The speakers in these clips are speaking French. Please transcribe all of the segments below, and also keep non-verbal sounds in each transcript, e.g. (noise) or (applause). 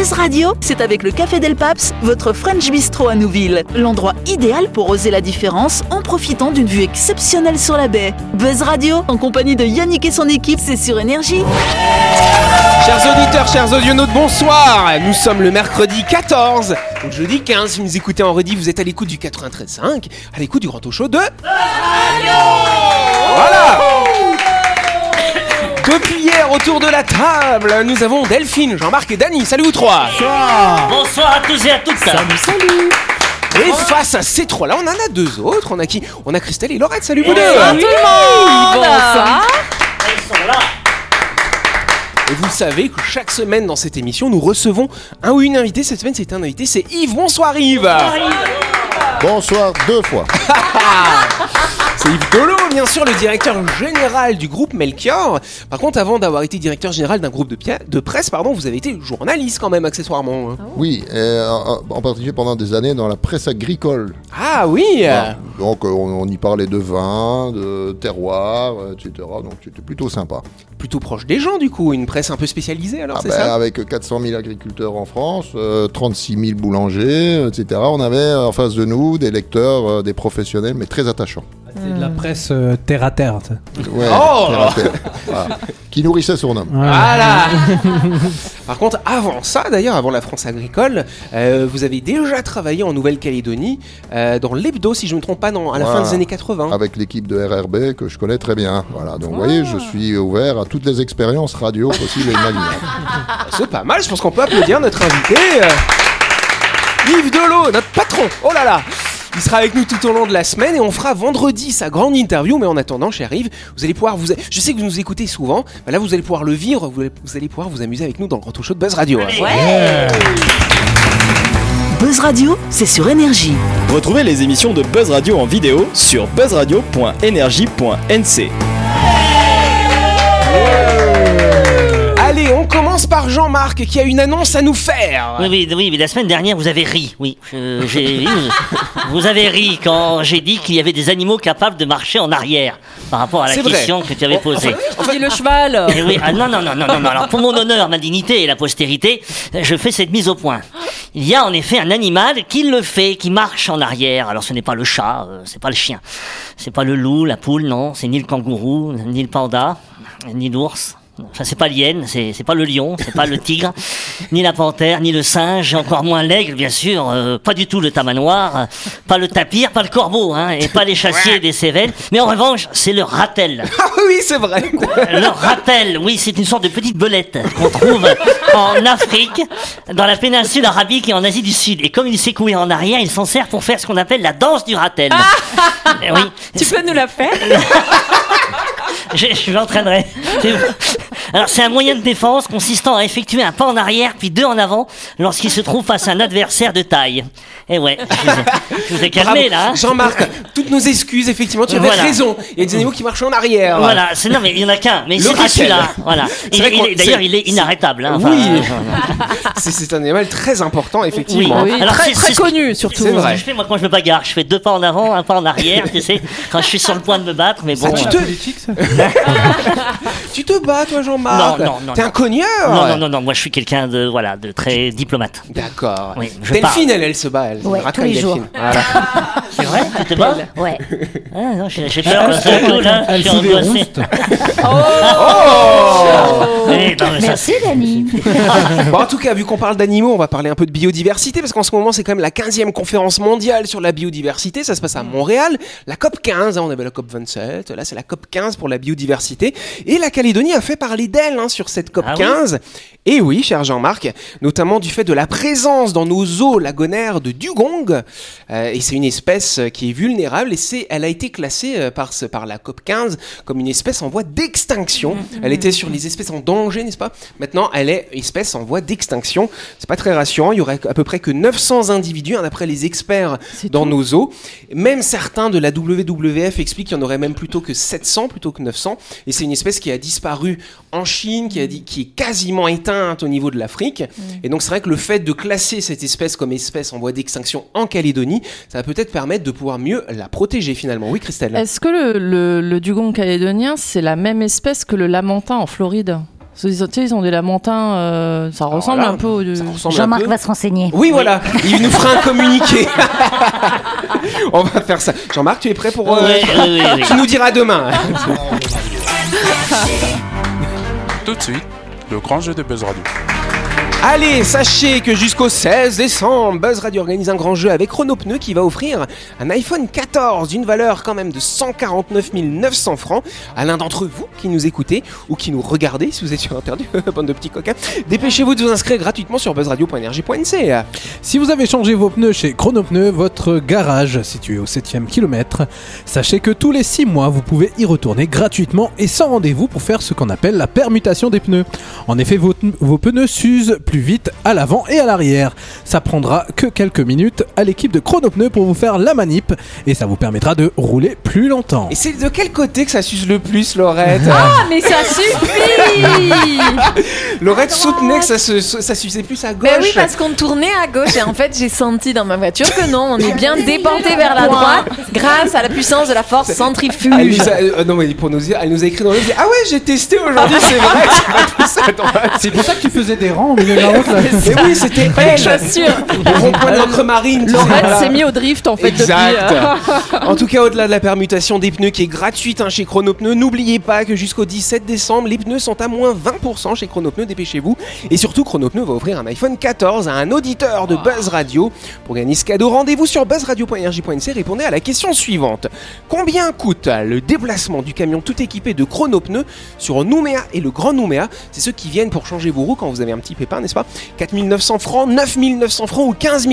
Buzz Radio, c'est avec le Café Del Paps, votre French Bistro à Nouville. L'endroit idéal pour oser la différence en profitant d'une vue exceptionnelle sur la baie. Buzz Radio, en compagnie de Yannick et son équipe, c'est sur Énergie. Chers auditeurs, chers audionautes, bonsoir Nous sommes le mercredi 14, donc jeudi 15, si vous écoutez en redit, vous êtes à l'écoute du 93.5, à l'écoute du Grand Show de... Voilà Depuis hier, autour de la table, nous avons Delphine, Jean-Marc et Dany, salut vous trois Bonsoir à tous et à toutes. Et face à ces trois-là, on en a deux autres, on a qui? On a Christelle et Laurette, salut vous deux Bonsoir. Ils sont là. Et vous savez que chaque semaine dans cette émission, nous recevons un ou une invitée. Cette semaine, c'est un invité, c'est Yves. Bonsoir Yves Bonsoir deux fois. (laughs) C'est Yves Dolo, bien sûr, le directeur général du groupe Melchior. Par contre, avant d'avoir été directeur général d'un groupe de, presse, pardon, vous avez été journaliste quand même, accessoirement. hein. Oui, et, en en particulier pendant des années dans la presse agricole. Ah oui. Donc euh, on, on y parlait de vin, de terroir, euh, etc. Donc c'était plutôt sympa. Plutôt proche des gens, du coup, une presse un peu spécialisée, alors Ah c'est ben, ça avec 400 000 agriculteurs en France, euh, 36 000 boulangers, etc. On avait euh, en face de nous des lecteurs, euh, des professionnels, mais très attachants. C'est de la presse euh, terre à terre. sais. Ouais, Oh terre à terre. Voilà. (laughs) Qui nourrissait son homme. Voilà (laughs) Par contre, avant ça, d'ailleurs, avant la France agricole, euh, vous avez déjà travaillé en Nouvelle-Calédonie, euh, dans l'hebdo, si je ne me trompe pas, dans, à la fin Voilà. des années 80. Avec l'équipe de RRB que je connais très bien. Voilà. Donc vous voyez, je suis ouvert à toutes les expériences radio possibles et imaginables. (laughs) C'est pas mal, je pense qu'on peut applaudir notre invité. euh, Yves Dolo, notre patron. Oh là là il sera avec nous tout au long de la semaine et on fera vendredi sa grande interview. Mais en attendant, cher Yves, vous allez pouvoir vous. Je sais que vous nous écoutez souvent. Bah là, vous allez pouvoir le vivre. Vous allez, vous allez pouvoir vous amuser avec nous dans le Grand Talk Show de Buzz Radio. hein. Buzz Radio, c'est sur Énergie. Retrouvez les émissions de Buzz Radio en vidéo sur buzzradio.energie.nc. par Jean-Marc qui a une annonce à nous faire. Oui, oui, oui, mais la semaine dernière, vous avez ri. Oui, j'ai vous, (laughs) vous avez ri quand j'ai dit qu'il y avait des animaux capables de marcher en arrière par rapport à la C'est vrai. question que tu avais posée. Dis le cheval. Eh oui, ah non, non, non, non, non, non. Alors, pour mon honneur, ma dignité et la postérité, je fais cette mise au point. Il y a en effet un animal qui le fait, qui marche en arrière. Alors, ce n'est pas le chat, euh, c'est pas le chien, c'est pas le loup, la poule, non, c'est ni le kangourou, ni le panda, ni l'ours. Enfin, c'est pas l'hyène, c'est c'est pas le lion, c'est pas le tigre, (laughs) ni la panthère, ni le singe, encore moins l'aigle, bien sûr, euh, pas du tout le tamanoir, euh, pas le tapir, pas le corbeau, hein, et pas les chassiers des Cévennes. Mais en revanche, c'est le ratel. (laughs) Ah oui, c'est vrai. Le ratel, oui, c'est une sorte de petite belette qu'on trouve en Afrique, dans la péninsule arabique et en Asie du Sud. Et comme il sait courir en arrière, il s'en sert pour faire ce qu'on appelle la danse du ratel. Eh oui, Tu peux nous la faire? (laughs) Je, je l'entraînerai. Alors c'est un moyen de défense consistant à effectuer un pas en arrière puis deux en avant lorsqu'il se trouve face à un adversaire de taille. Et ouais, (laughs) je vous ai, je vous ai calmé Bravo. là. hein. Jean-Marc, toutes nos excuses, effectivement, tu avais Voilà. raison. Il y a des animaux qui marchent en arrière. Voilà, c'est non mais il y en a qu'un, mais Le c'est pas celui-là. Voilà. C'est Il- vrai il qu'on- est- D'ailleurs, c'est- il est inarrêtable. Hein, Oui. enfin, (laughs) C'est- C'est un animal très important, effectivement. Oui. Oui, Alors, très, c'est- très c'est- connu surtout. c'est C'est ce vrai. que je fais moi quand je me bagarre? Je fais deux pas en avant, un pas en arrière, tu sais, quand je suis sur le point de me battre, mais bon. Ah, tu euh, te, Politique, ça? (laughs) Tu te bats, toi, Jean-Marc Non, non, non, T'es non. un cogneur Non, non, non, non, moi je suis quelqu'un de, voilà, de très diplomate. D'accord. Oui, je Delphine, elle, elle se bat, elle. Ouais, Raconte, tous les Delphine. jours. Voilà. (laughs) C'est vrai? Tu te bats Ouais. (laughs) ah, non, J'ai peur, là, je suis angoissé. roustes. (laughs) Eh, non, mais ça, Merci Dani. (laughs) Bon, en tout cas, vu qu'on parle d'animaux, on va parler un peu de biodiversité, parce qu'en ce moment, c'est quand même la 15e conférence mondiale sur la biodiversité. Ça se passe à Montréal. La COP 15, hein, on avait la COP 27, là, c'est la COP 15 pour la biodiversité. Et la Calédonie a fait parler d'elle hein, sur cette COP Ah oui 15. Et oui, cher Jean-Marc, notamment du fait de la présence dans nos eaux lagonaires de dugong. Euh, et c'est une espèce euh, qui est vulnérable et c'est, elle a été classée euh, par, ce, par la COP 15 comme une espèce en voie d'extinction. Elle était sur les espèces en danger, n'est-ce pas? Maintenant, elle est espèce en voie d'extinction. C'est pas très rassurant. Il y aurait à peu près que 900 individus, hein, d'après les experts dans nos eaux. Même certains de la WWF expliquent qu'il y en aurait même plutôt que 700 plutôt que 900. Et c'est une espèce qui a disparu en Chine, qui, a dit, qui est quasiment éteinte au niveau de l'Afrique. Et donc c'est vrai que le fait de classer cette espèce comme espèce en voie d'extinction en Calédonie, ça va peut-être permettre de pouvoir mieux la protéger finalement. Oui, Christelle Est-ce que le, le- le dugong calédonien, c'est la même espèce que le lamentin en Floride? Ils ont des lamentins, euh, ça ressemble là, un peu au. Jean-Marc va se renseigner. Oui, voilà, il nous fera un (laughs) communiqué. (laughs) On va faire ça. Jean-Marc, tu es prêt pour. euh, Oui, oui, oui, oui. Tu nous diras demain. Tout de suite, le grand jeu de Buzz Radio. Allez, sachez que jusqu'au 16 décembre, Buzz Radio organise un grand jeu avec Chronopneu qui va offrir un iPhone 14 d'une valeur quand même de 149 900 francs à l'un d'entre vous qui nous écoutez ou qui nous regardez si vous êtes sur Internet, (laughs) bande de petits coquins. Dépêchez-vous de vous inscrire gratuitement sur buzzradio.energie.nc. Si vous avez changé vos pneus chez Chronopneu, votre garage situé au 7ème kilomètre, sachez que tous les 6 mois, vous pouvez y retourner gratuitement et sans rendez-vous pour faire ce qu'on appelle la permutation des pneus. En effet, vos, vos pneus s'usent plus vite à l'avant et à l'arrière. Ça prendra que quelques minutes à l'équipe de Chronopneu pour vous faire la manip et ça vous permettra de rouler plus longtemps. Et c'est de quel côté que ça s'use le plus, Laurette Ah, mais ça suffit (laughs) Laurette soutenait que ça, se, ça s'usait plus à gauche. Ben oui, parce qu'on tournait à gauche et en fait, j'ai senti dans ma voiture que non, on est bien déporté vers la droite grâce à la puissance de la force Elle centrifuge. nous a, euh, non mais pour nous dire, elle nous a écrit dans le ah ouais j'ai testé aujourd'hui c'est vrai. (laughs) C'est pour ça que tu faisais des rangs au milieu là. (laughs) Mais oui c'était (laughs) Les elle. chaussures. Au rond-point de l'encre marine. voilà. s'est mis au drift en fait Exact. depuis. euh, (laughs) en tout cas, au-delà de la permutation des pneus qui est gratuite hein, chez Chronopneus, n'oubliez pas que jusqu'au 17 décembre, les pneus sont à moins 20% chez Chronopneus. Dépêchez-vous. Et surtout, Chronopneus va offrir un iPhone 14 à un auditeur de Buzz Radio. Pour gagner ce cadeau, rendez-vous sur buzzradio.energie.nc. Répondez à la question suivante Combien coûte le déplacement du camion tout équipé de Chronopneus sur Nouméa et le Grand Nouméa? C'est ceux qui viennent pour changer vos roues quand vous avez un petit pépin, n'est-ce pas 4900 francs, 9900 francs ou 15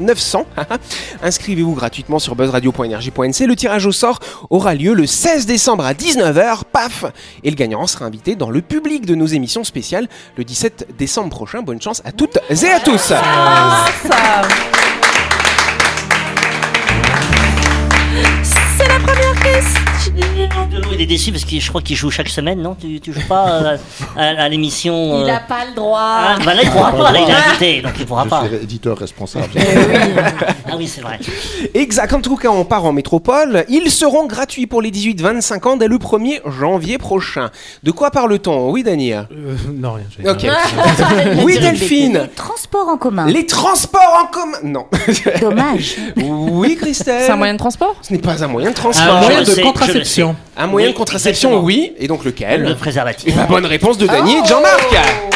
900 (laughs) Inscrivez-vous gratuitement sur buzzradio.energie.nc. Le tirage au sort aura lieu le 16 décembre à 19h. Paf Et le gagnant sera invité dans le public de nos émissions spéciales le 17 décembre prochain. Bonne chance à toutes et à tous. Il est déçu parce que je crois qu'il joue chaque semaine, non? Tu, tu joues pas euh, à, à l'émission Il euh, a pas le droit. Ah, bah là, il pourra pas, là, il est invité, donc il pourra Je pas. suis éditeur responsable. Ah oui, c'est vrai. Exact. En tout cas, on part en métropole. Ils seront gratuits pour les 18-25 ans dès le 1er janvier prochain. De quoi parle-t-on? Oui, Daniel Euh, non, rien. Ok. (laughs) oui, Delphine Transport en commun. Les transports en commun Non. Dommage. oui, Christelle C'est un moyen de transport? Ce n'est pas un moyen de Ah, transport. Un je moyen de le contraception. Un moyen Oui, de contraception, exactement. oui. Et donc lequel? Le Et préservatif. la bonne réponse de Dany et de Jean-Marc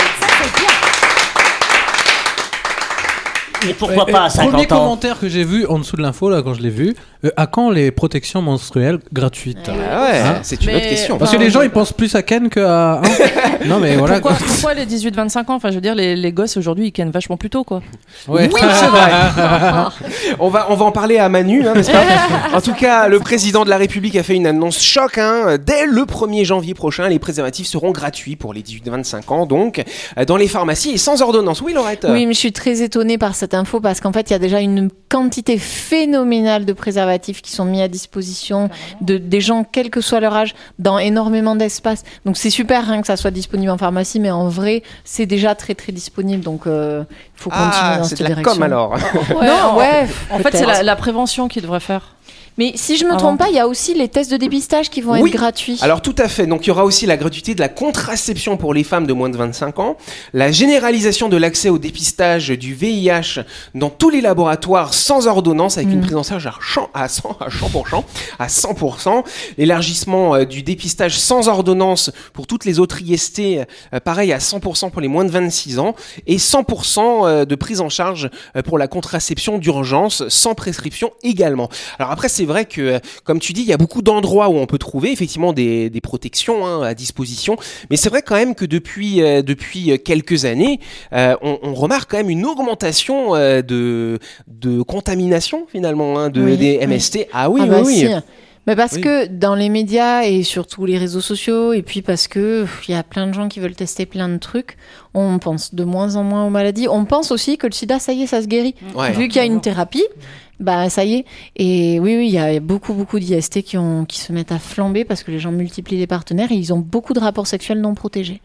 Mais pourquoi pas à Premier 50 ans commentaire que j'ai vu en dessous de l'info là quand je l'ai vu. euh, à quand les protections menstruelles gratuites Ah ouais, Hein c'est une Mais- autre question. Parce que les gens ils pensent plus à Ken que à. hein (laughs) non mais voilà. Pourquoi, quoi. pourquoi les 18-25 ans? Enfin, je veux dire, les, les gosses aujourd'hui, ils kennent vachement plus tôt, quoi. Ouais. Oui, c'est vrai. (laughs) on, va, on va en parler à Manu, hein, pas? (laughs) En tout cas, le président de la République a fait une annonce choc. hein. Dès le 1er janvier prochain, les préservatifs seront gratuits pour les 18-25 ans, donc euh, dans les pharmacies et sans ordonnance. Oui, Laurette? Oui, mais je suis très étonnée par cette info parce qu'en fait, il y a déjà une quantité phénoménale de préservatifs qui sont mis à disposition de, des gens, quel que soit leur âge, dans énormément d'espace. Donc c'est super hein, que ça soit disponible en pharmacie, mais en vrai, c'est déjà très très disponible. Donc euh, il faut continuer Ah, dans cette de direction. com alors. non, ouais. En fait, c'est la, la prévention qu'ils devraient faire. Mais si je me trompe pas, il y a aussi les tests de dépistage qui vont Oui. être gratuits. Alors tout à fait. Donc il y aura aussi la gratuité de la contraception pour les femmes de moins de 25 ans, la généralisation de l'accès au dépistage du VIH dans tous les laboratoires sans ordonnance avec une prise en charge à 100 à 100 à 100%, à 100%, l'élargissement euh, du dépistage sans ordonnance pour toutes les autres IST, euh, pareil à 100% pour les moins de 26 ans et 100% euh, de prise en charge pour la contraception d'urgence sans prescription également. Alors après c'est vrai que euh, comme tu dis il y a beaucoup d'endroits où on peut trouver effectivement des, des protections hein, à disposition, mais c'est vrai quand même que depuis euh, depuis quelques années euh, on, on remarque quand même une augmentation euh, de de contamination finalement hein, de Oui, des oui. MST. Ah oui Ah bah oui oui. si. Mais parce Oui. que dans les médias et surtout les réseaux sociaux, et puis parce que il y a plein de gens qui veulent tester plein de trucs, on pense de moins en moins aux maladies. On pense aussi que le sida, ça y est, ça se guérit. Ouais. Vu qu'il y a une thérapie, bah ça y est. Et oui, oui, il y a beaucoup, beaucoup d'IST qui, ont, qui se mettent à flamber parce que les gens multiplient les partenaires et ils ont beaucoup de rapports sexuels non protégés.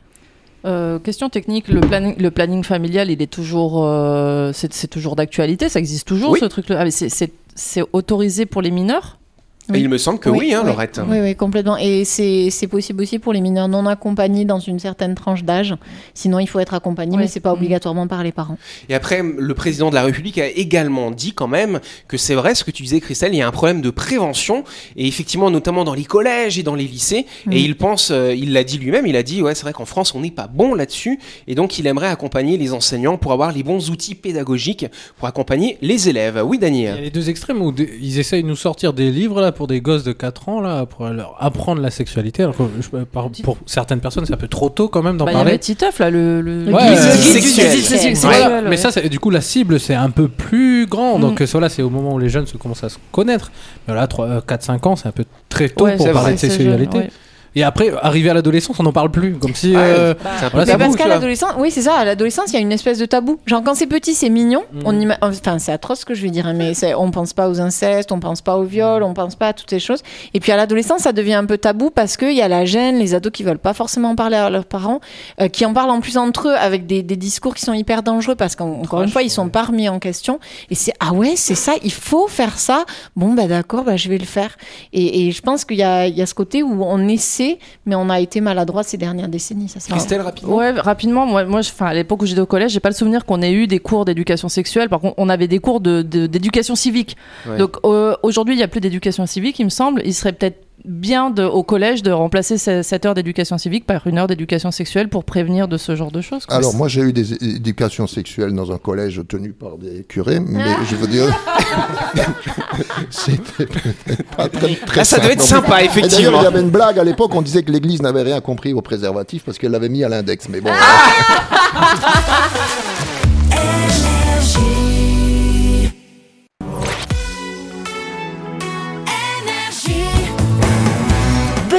Euh, question technique, le planning, le planning familial, il est toujours, euh, c'est c'est toujours d'actualité, ça existe toujours Oui. ce truc-là? Ah, mais c'est- c'est c'est autorisé pour les mineurs? Oui. Il me semble que oui, hein, Laurette. Oui, oui, complètement. Et c'est possible aussi pour les mineurs non accompagnés dans une certaine tranche d'âge. Sinon, il faut être accompagné, Oui. mais c'est pas obligatoirement par les parents. Et après, le président de la République a également dit quand même que c'est vrai ce que tu disais, Christelle, il y a un problème de prévention, et effectivement, notamment dans les collèges et dans les lycées. Mm. Et il pense, euh, il l'a dit lui-même, il a dit, ouais, c'est vrai qu'en France, on n'est pas bon là-dessus, et donc il aimerait accompagner les enseignants pour avoir les bons outils pédagogiques pour accompagner les élèves. Oui, Il y a Daniel. les deux extrêmes où ils essayent de nous sortir des livres là pour des gosses de 4 ans là pour leur apprendre la sexualité. Alors que je- par- pour certaines personnes, c'est un peu trop tôt quand même d'en Bah, parler. là, le. le... Le Ouais, guide- euh, guide sexuel. Voilà. Ouais, Mais ça, c'est- du coup, la cible, c'est un peu plus grand. Donc, euh, voilà, c'est au moment où les jeunes se commencent à se connaître. Mais là, 4-5 ans, c'est un peu très tôt Ouais, pour parler vrai, de sexualité. jeune, ouais. Et après, arriver à l'adolescence, on n'en parle plus. Comme si. Ouais, euh, peu voilà, Mais parce qu'à l'adolescence, oui, c'est ça, à l'adolescence, il y a une espèce de tabou. Genre, quand c'est petit, c'est mignon. On ima- Enfin, c'est atroce ce que je vais dire, hein, mais on pense pas aux incestes, on pense pas au viol, on pense pas à toutes ces choses. Et puis à l'adolescence, ça devient un peu tabou parce qu'il y a la gêne, les ados qui veulent pas forcément en parler à leurs parents, euh, qui en parlent en plus entre eux avec des, des discours qui sont hyper dangereux parce qu'encore une fois, ils sont pas remis en question. Et c'est, ah ouais, c'est ça, il faut faire ça. Bon, bah d'accord, bah je vais le faire. Et, et je pense qu'il y a, il y a ce côté où on essaie, mais on a été maladroit ces dernières décennies. Ça, c'est Christelle, rapidement. Ouais, rapidement, moi, moi à l'époque où j'étais au collège, j'ai pas le souvenir qu'on ait eu des cours d'éducation sexuelle. Par contre, on avait des cours de- de- d'éducation civique. Ouais. Donc euh, aujourd'hui, il y a plus d'éducation civique, il me semble. Il serait peut-être bien de, au collège de remplacer ce- cette heure d'éducation civique par une heure d'éducation sexuelle pour prévenir de ce genre de choses. quoi. Alors moi j'ai eu des éducations sexuelles dans un collège tenu par des curés, mais je veux dire, (laughs) c'était peut-être pas très, très Là, ça devait être sympa, D'ailleurs, effectivement. il y avait une blague à l'époque, on disait que l'Église n'avait rien compris au préservatif parce qu'elle l'avait mis à l'index. Mais bon, (laughs)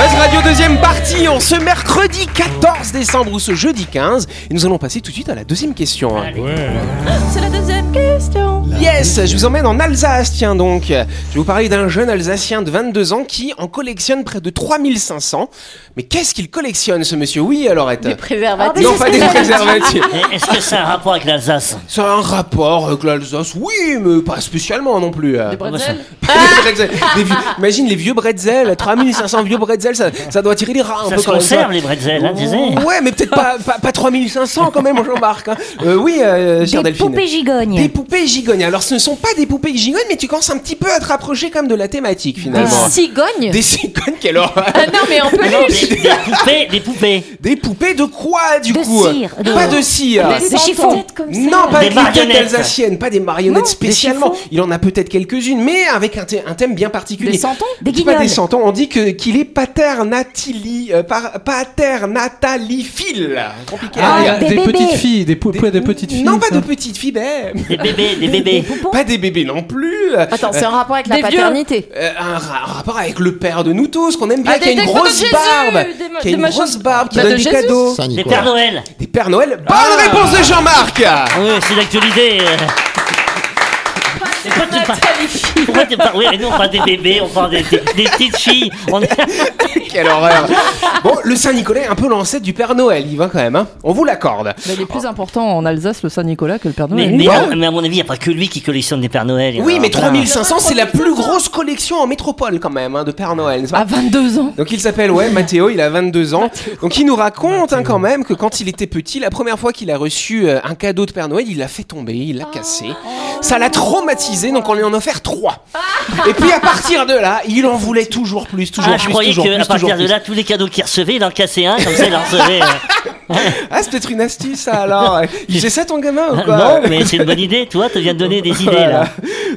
Buzz Radio deuxième partie en ce mercredi 14 décembre ou ce jeudi 15. Et nous allons passer tout de suite à la deuxième question. C'est la deuxième question. Yes, je vous emmène en Alsace, tiens donc. Je vais vous parler d'un jeune Alsacien de 22 ans qui en collectionne près de 3500. Mais qu'est-ce qu'il collectionne ce monsieur? Oui, alors Des préservatifs. Non, pas des (laughs) préservatifs. Et Est-ce que a un rapport avec l'Alsace? Ça a un rapport avec l'Alsace, oui, mais pas spécialement non plus. Des bretzels Pas (laughs) des bretzels. Des vieux- Imagine les vieux bretzels, 3500 vieux bretzels, ça, ça doit tirer les rats un Ça peu se quand même. ça. conserve les bretzels, hein, tu sais. Ouais, mais peut-être pas, pas, pas 3500 quand même, Jean-Marc. hein. Euh, oui, euh, chère Des Delphine. poupées gigognes. Des poupées gigognes. Alors, ce ne sont pas des poupées gigognes, mais tu commences un petit peu à te rapprocher comme de la thématique Des finalement. cigognes. Des cigognes, quelle horreur. Ah non, mais en Non, peluche. des, des poupées, des poupées. Des poupées de quoi, du De coup cire, de- Pas de cire. Des chiffons. comme ça. Non, pas Des marionnettes. alsaciennes, pas des marionnettes Non, des spécialement. Il en a peut-être quelques-unes, mais avec un, thème bien particulier. Des santons Des C'est pas des guignols. santons, on dit que qu'il est paternatili, euh, par- paternataliphile. Compliqué. Ah, à il y a dire. des des, bébés. petites filles, des poupées des petites filles. Non, pas ça. de petites filles, ben. Des bébés, des bébés. (laughs) Pas des bébés non plus. Attends, c'est un rapport avec la Des vieux. paternité. Euh, un, ra- un rapport avec le père de nous tous, qu'on aime bien, Ah, qui a des- une des photos grosse Jésus, barbe, des ma- qui a des une machins- grosse barbe, qui Bah, donne de des Jésus. cadeaux. Saint Des Nicolas. Pères Noël. Des Pères Noël. Bonne réponse de Jean-Marc Ah oui, c'est l'actualité. euh. Pourquoi tu parles Pourquoi tu parles Oui, mais nous on parle des bébés, on parle des, des- des petites filles. On... (laughs) Quelle horreur Bon, le Saint-Nicolas est un peu l'ancêtre du Père Noël, il va quand même, hein. On vous l'accorde. Mais il est plus important en Alsace, le Saint-Nicolas, que le Père Mais, Noël. mais, Ouais. à, mais à mon avis, il n'y a pas que lui qui collectionne des Pères Noël. Oui, mais plein. 3500, c'est la plus grosse collection en métropole quand même, hein, de Père Noël, n'est-ce pas À 22 ans. Donc il s'appelle, ouais, Mathéo, il a 22 ans. Donc il nous raconte hein, quand même que quand il était petit, la première fois qu'il a reçu euh, un cadeau de Père Noël, il l'a fait tomber, il l'a cassé. Ça l'a traumatisé, donc on lui en a offert trois. Et puis à partir de là, il en voulait toujours plus, toujours Ah, je plus, croyais toujours qu'à partir toujours de là, tous les cadeaux qu'il recevait, il en cassait un, comme ça il en recevait. euh. (laughs) Ah, c'est peut-être une astuce ça alors. Il faisait ça ton gamin ou quoi non, mais c'est une bonne idée, toi, tu viens de donner des idées Voilà. là.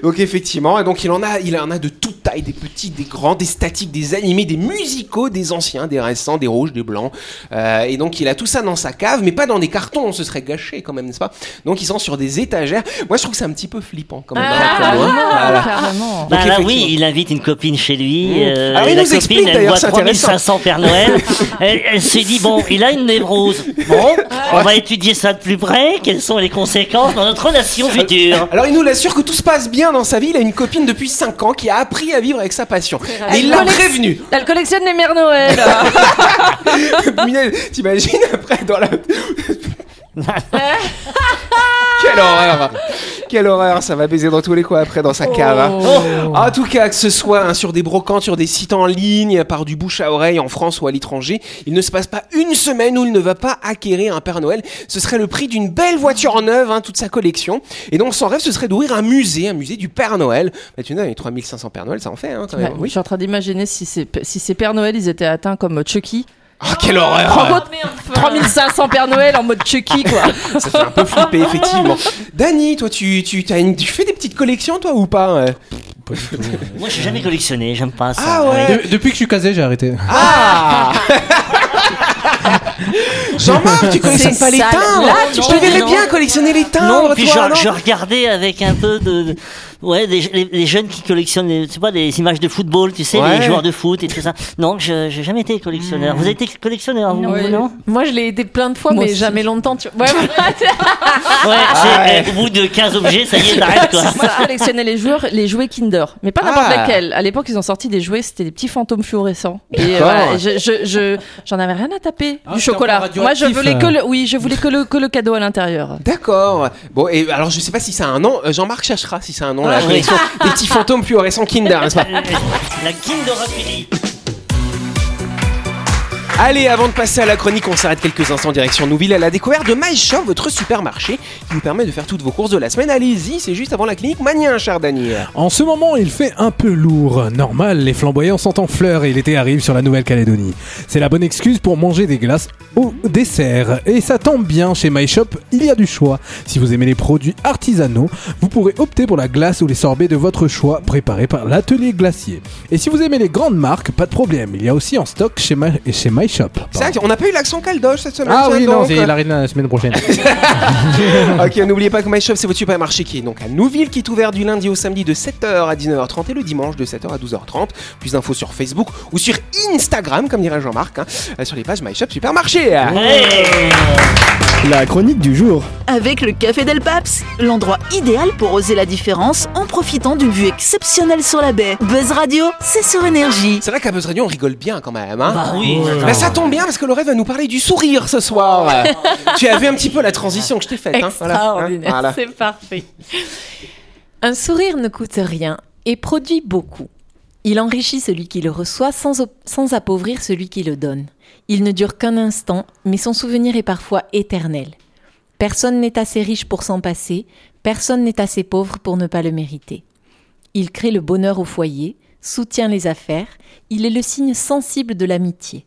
Donc effectivement, et donc il en a, il en a de toute taille, des petits, des grands, des statiques, des animés, des musicaux, des anciens, des récents, des rouges, des blancs. Euh, et donc il a tout ça dans sa cave, mais pas dans des cartons, ce serait gâché quand même, n'est-ce pas? Donc ils sont sur des étagères. Moi je trouve que c'est un petit peu flippant quand même. Ah, Voilà. carrément. Bah Donc, là effectivement. oui, il invite une copine chez lui. euh, Ah oui, la nous copine, elle intéressant. 3500 Père Noël. (laughs) elle elle s'est dit, bon, il a une névrose. Bon, on va étudier ça de plus près. Quelles sont les conséquences dans notre relation future? Alors il nous l'assure que tout se passe bien dans sa vie. Il a une copine depuis 5 ans qui a appris à vivre avec sa passion. Et il l'a prévenu. Elle collectionne les mères Noël. (laughs) T'imagines après dans la. (laughs) Quelle horreur Quelle horreur, ça va baiser dans tous les coins après dans sa cave. hein. Oh. En tout cas, que ce soit hein, sur des brocantes, sur des sites en ligne, par du bouche à oreille en France ou à l'étranger, il ne se passe pas une semaine où il ne va pas acquérir un Père Noël. Ce serait le prix d'une belle voiture neuve, hein, toute sa collection. Et donc son rêve, ce serait d'ouvrir un musée, un musée du Père Noël. Bah, tu les 3500 Père Noël, ça en fait hein, quand Ouais, même. Je Oui. suis en train d'imaginer si ces, si ces Père Noël ils étaient atteints comme Chucky. Ah, quelle horreur votre 3500 Père Noël en mode Chucky quoi. (laughs) Ça fait un peu flipper, effectivement. Dany, toi, tu, tu, t'as une- tu fais des petites collections, toi, ou pas euh Moi, j'ai jamais collectionné, j'aime pas ça. Ah ouais De- depuis que je suis casé, j'ai arrêté. Ah (laughs) Jean-Marc, tu collectionnes pas les sale. timbres Là, Je tu te verrais bien collectionner les timbres, Non, puis toi, je, non je regardais avec un peu de. de- ouais, des- les, les jeunes qui collectionnent, les, tu sais pas, des images de football, tu sais, Ouais. les joueurs de foot et tout ça. Non, je j'ai jamais été collectionneur. Vous avez été collectionneur, vous, Non. vous, non Moi, je l'ai été plein de fois, Moi mais aussi. jamais longtemps. Tu... (laughs) Ouais, Ah ouais. au bout de 15 objets, ça y est, t'arrêtes quoi. Moi je collectionnais les joueurs, les jouets Kinder, mais pas n'importe Ah. lesquels. À l'époque ils ont sorti des jouets, c'était des petits fantômes fluorescents. Et euh, voilà, et je, je, je- j'en avais rien à taper Ah, du chocolat. encore Moi je voulais que euh. le, oui je voulais que le que le cadeau à l'intérieur. D'accord. Bon, et alors je sais pas si ça a un nom. Euh, Jean-Marc cherchera si ça a un nom, la Ah, oui. collection des petits fantômes fluorescents Kinder, n'est-ce pas? (laughs) La Kinder. Allez, avant de passer à la chronique, on s'arrête quelques instants direction Nouville à la découverte de MyShop, votre supermarché qui vous permet de faire toutes vos courses de la semaine. Allez-y, c'est juste avant la clinique Mania, cher Daniel. En ce moment, il fait un peu lourd. Normal, les flamboyants sont en fleurs et l'été arrive sur la Nouvelle-Calédonie. C'est la bonne excuse pour manger des glaces au dessert. Et ça tombe bien, chez MyShop, il y a du choix. Si vous aimez les produits artisanaux, vous pourrez opter pour la glace ou les sorbets de votre choix préparés par l'atelier glacier. Et si vous aimez les grandes marques, pas de problème, il y a aussi en stock chez, My- chez C'est vrai qu'on n'a pas eu l'accent caldoche cette semaine. Ah tiens oui, non, c'est- il arrive la semaine prochaine. (laughs) ok, n'oubliez pas que MyShop, c'est votre supermarché qui est donc à Nouville, qui est ouvert du lundi au samedi de 7h à 19h30 et le dimanche de 7h à 12h30. Plus d'infos sur Facebook ou sur Instagram, comme dirait Jean-Marc, hein, euh, sur les pages MyShop Supermarché. La chronique du jour. Avec le Café Del Paps, l'endroit idéal pour oser la différence en profitant d'une vue exceptionnelle sur la baie. Buzz Radio, c'est sur énergie. C'est vrai qu'à Buzz Radio, on rigole bien quand même. Hein Bah oui. Bah, ça tombe bien parce que Laurette va nous parler du sourire ce soir. (laughs) tu as vu un petit peu la transition que je t'ai faite. Hein Voilà, hein, voilà. c'est parfait. Un sourire ne coûte rien et produit beaucoup. Il enrichit celui qui le reçoit sans, sans appauvrir celui qui le donne. Il ne dure qu'un instant, mais son souvenir est parfois éternel. Personne n'est assez riche pour s'en passer, personne n'est assez pauvre pour ne pas le mériter. Il crée le bonheur au foyer, soutient les affaires, il est le signe sensible de l'amitié.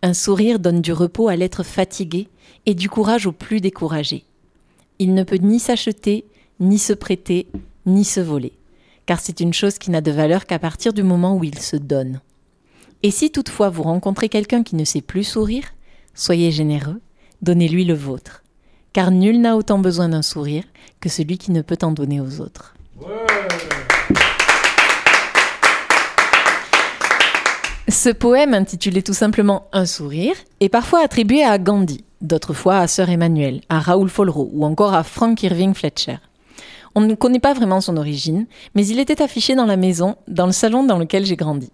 Un sourire donne du repos à l'être fatigué et du courage au plus découragé. Il ne peut ni s'acheter, ni se prêter, ni se voler, car c'est une chose qui n'a de valeur qu'à partir du moment où il se donne. Et si toutefois vous rencontrez quelqu'un qui ne sait plus sourire, soyez généreux, donnez-lui le vôtre, car nul n'a autant besoin d'un sourire que celui qui ne peut en donner aux autres. Ce poème, intitulé tout simplement Un sourire, est parfois attribué à Gandhi, d'autres fois à Sœur Emmanuel, à Raoul Follereau ou encore à Frank Irving Fletcher. On ne connaît pas vraiment son origine, mais il était affiché dans la maison, dans le salon dans lequel j'ai grandi.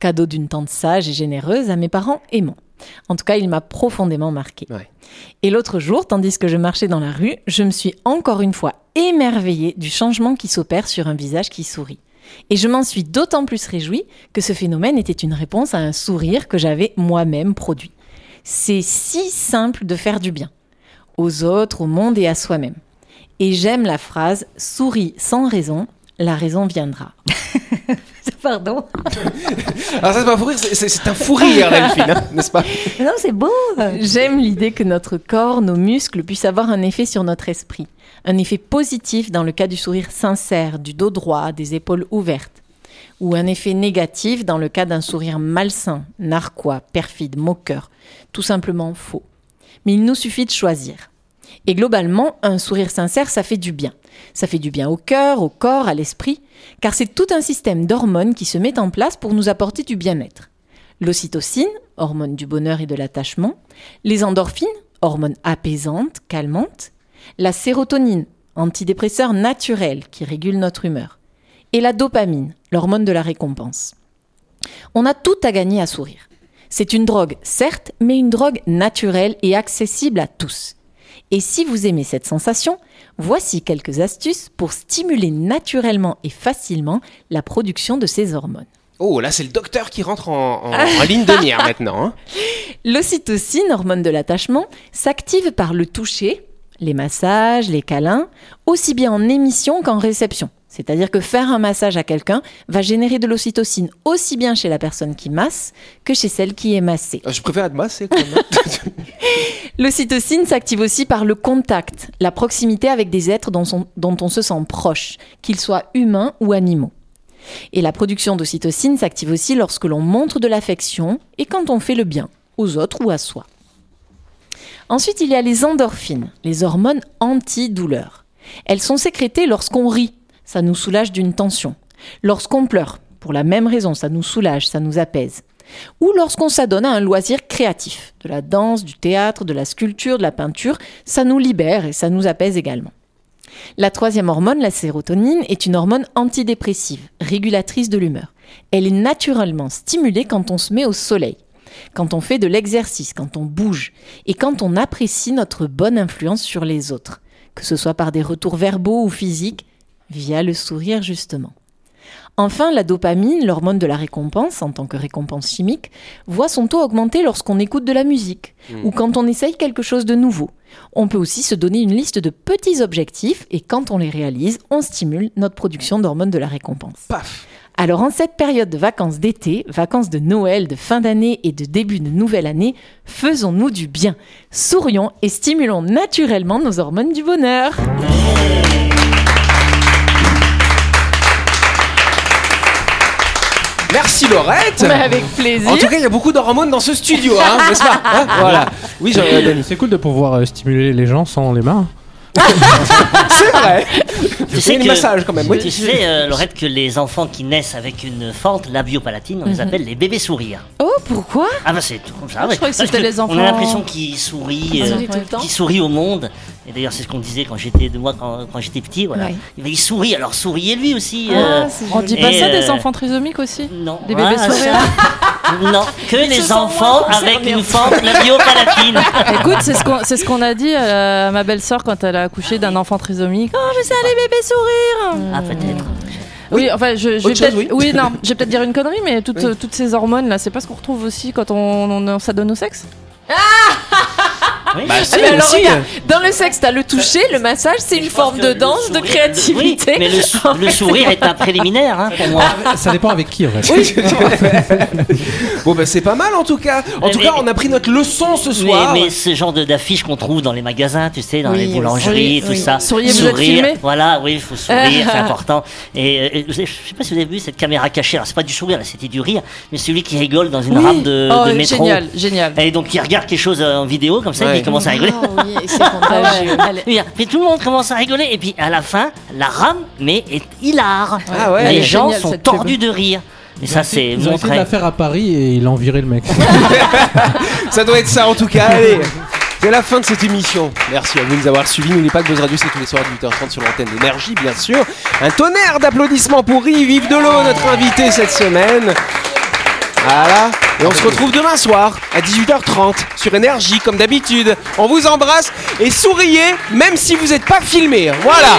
Cadeau d'une tante sage et généreuse à mes parents aimants. En tout cas, il m'a profondément marqué. Ouais. Et l'autre jour, tandis que je marchais dans la rue, je me suis encore une fois émerveillée du changement qui s'opère sur un visage qui sourit. Et je m'en suis d'autant plus réjouie que ce phénomène était une réponse à un sourire que j'avais moi-même produit. C'est si simple de faire du bien, aux autres, au monde et à soi-même. Et j'aime la phrase souris sans raison, la raison viendra. (laughs) Pardon Alors ça, c'est pas un fou rire, c'est- c'est c'est un fou rire, (laughs) Delphine, hein, n'est-ce pas? Non, c'est beau. J'aime l'idée que notre corps, nos muscles puissent avoir un effet sur notre esprit. Un effet positif dans le cas du sourire sincère, du dos droit, des épaules ouvertes. Ou un effet négatif dans le cas d'un sourire malsain, narquois, perfide, moqueur, tout simplement faux. Mais il nous suffit de choisir. Et globalement, un sourire sincère, ça fait du bien. Ça fait du bien au cœur, au corps, à l'esprit, car c'est tout un système d'hormones qui se met en place pour nous apporter du bien-être. L'ocytocine, hormone du bonheur et de l'attachement, les endorphines, hormones apaisantes, calmantes, la sérotonine, antidépresseur naturel qui régule notre humeur, et la dopamine, l'hormone de la récompense. On a tout à gagner à sourire. C'est une drogue, certes, mais une drogue naturelle et accessible à tous. Et si vous aimez cette sensation, voici quelques astuces pour stimuler naturellement et facilement la production de ces hormones. Oh, là, c'est le docteur qui rentre en, en- en ligne de mire (laughs) maintenant. hein. L'ocytocine, hormone de l'attachement, s'active par le toucher, les massages, les câlins, aussi bien en émission qu'en réception. C'est-à-dire que faire un massage à quelqu'un va générer de l'ocytocine aussi bien chez la personne qui masse que chez celle qui est massée. Euh, Je préfère être massé quand même. (laughs) L'ocytocine s'active aussi par le contact, la proximité avec des êtres dont, son- dont on se sent proche, qu'ils soient humains ou animaux. Et la production d'ocytocine s'active aussi lorsque l'on montre de l'affection et quand on fait le bien, aux autres ou à soi. Ensuite, il y a les endorphines, les hormones antidouleurs. Elles sont sécrétées lorsqu'on rit, ça nous soulage d'une tension. Lorsqu'on pleure, pour la même raison, ça nous soulage, ça nous apaise. Ou lorsqu'on s'adonne à un loisir créatif, de la danse, du théâtre, de la sculpture, de la peinture, ça nous libère et ça nous apaise également. La troisième hormone, la sérotonine, est une hormone antidépressive, régulatrice de l'humeur. Elle est naturellement stimulée quand on se met au soleil, quand on fait de l'exercice, quand on bouge et quand on apprécie notre bonne influence sur les autres, que ce soit par des retours verbaux ou physiques, via le sourire justement. Enfin, la dopamine, l'hormone de la récompense en tant que récompense chimique, voit son taux augmenter lorsqu'on écoute de la musique ou quand on essaye quelque chose de nouveau. On peut aussi se donner une liste de petits objectifs et quand on les réalise, on stimule notre production d'hormones de la récompense. Paf Alors en cette période de vacances d'été, vacances de Noël, de fin d'année et de début de nouvelle année, faisons-nous du bien, sourions et stimulons naturellement nos hormones du bonheur. Merci Laurette Mais avec plaisir. En tout cas, il y a beaucoup d'hormones dans ce studio, hein, (laughs) n'est-ce pas Hein? Voilà. Oui, j'en- euh. C'est cool de pouvoir euh, stimuler les gens sans les mains. (laughs) C'est vrai Tu C'est sais que, massage quand même. Oui. tu sais, euh, Laurette, que les enfants qui naissent avec une fente labiopalatine, on les Mhm. appelle les bébés sourires. Oh, pourquoi? Ah bah c'est tout comme ça. Ah, je ouais. croyais que Parce c'était les On enfants- a l'impression qu'ils sourient, Ils euh, sourient tout le temps qu'ils sourient au monde. Et d'ailleurs, c'est ce qu'on disait quand j'étais de moi quand, quand j'étais petit. Voilà. Ouais. Il, il sourit. Alors souriez lui aussi. Ah, euh, On dit pas ça euh, des enfants trisomiques aussi non. Des bébés Voilà, sourires ça. (laughs) Non, que se les enfants avec une fente labiopalatine. (laughs) Écoute, c'est ce qu'on c'est ce qu'on a dit à, ma belle-sœur quand elle a accouché d'un enfant trisomique. Oh, mais c'est les bébés sourires Ah peut-être. Oui, enfin, je, je vais chose, peut-être. oui. non, je vais peut-être dire une connerie, mais toutes, Oui. toutes ces hormones là, c'est pas ce qu'on retrouve aussi quand on, on, on s'adonne au sexe? (laughs) Oui. Bah, Ah, si, mais alors, si. regarde, dans le sexe, t'as le toucher, le massage, c'est une forme de danse, de créativité. Oui, mais le, sou- le (laughs) sourire est un préliminaire hein, pour moi. Ça dépend avec qui en fait. Oui. (laughs) bon, bah, c'est pas mal en tout cas. En Mais- tout mais- cas, on a pris notre leçon ce Mais, soir. mais ce genre de- d'affiches qu'on trouve dans les magasins, tu sais, dans Oui, les boulangeries, oui, tout ça. Souriez, vous êtes Sourire, Voilà, oui, il faut sourire, (laughs) c'est important. Et euh, vous avez- je sais pas si vous avez vu cette caméra cachée. Alors c'est pas du sourire, là, c'était du rire, mais celui qui rigole dans une Oui. rame de, oh, de métro. génial, génial. Et donc il regarde quelque chose en vidéo comme ça, et Ouais. Commence à rigoler. (laughs) Ah oui, c'est contagieux. Oui, Puis tout le monde commence à rigoler, et puis à la fin, la rame, mais est hilar. Ah ouais. Les gens sont tordus de rire. Et ça, c'est Ils ont essayé de la faire à Paris et il a viré le mec. (laughs) Ça doit être ça en tout cas. Allez. (laughs) C'est la fin de cette émission. Merci à vous de nous avoir suivis. N'oubliez pas que Buzz Radio, c'est tous les soirs à 8h30 sur l'antenne d'énergie, bien sûr. Un tonnerre d'applaudissements pour Yves Yves Delot, notre invité cette semaine. Voilà. Et on se retrouve demain soir à 18h30 sur Énergie, comme d'habitude. On vous embrasse et souriez, même si vous n'êtes pas filmé. Voilà.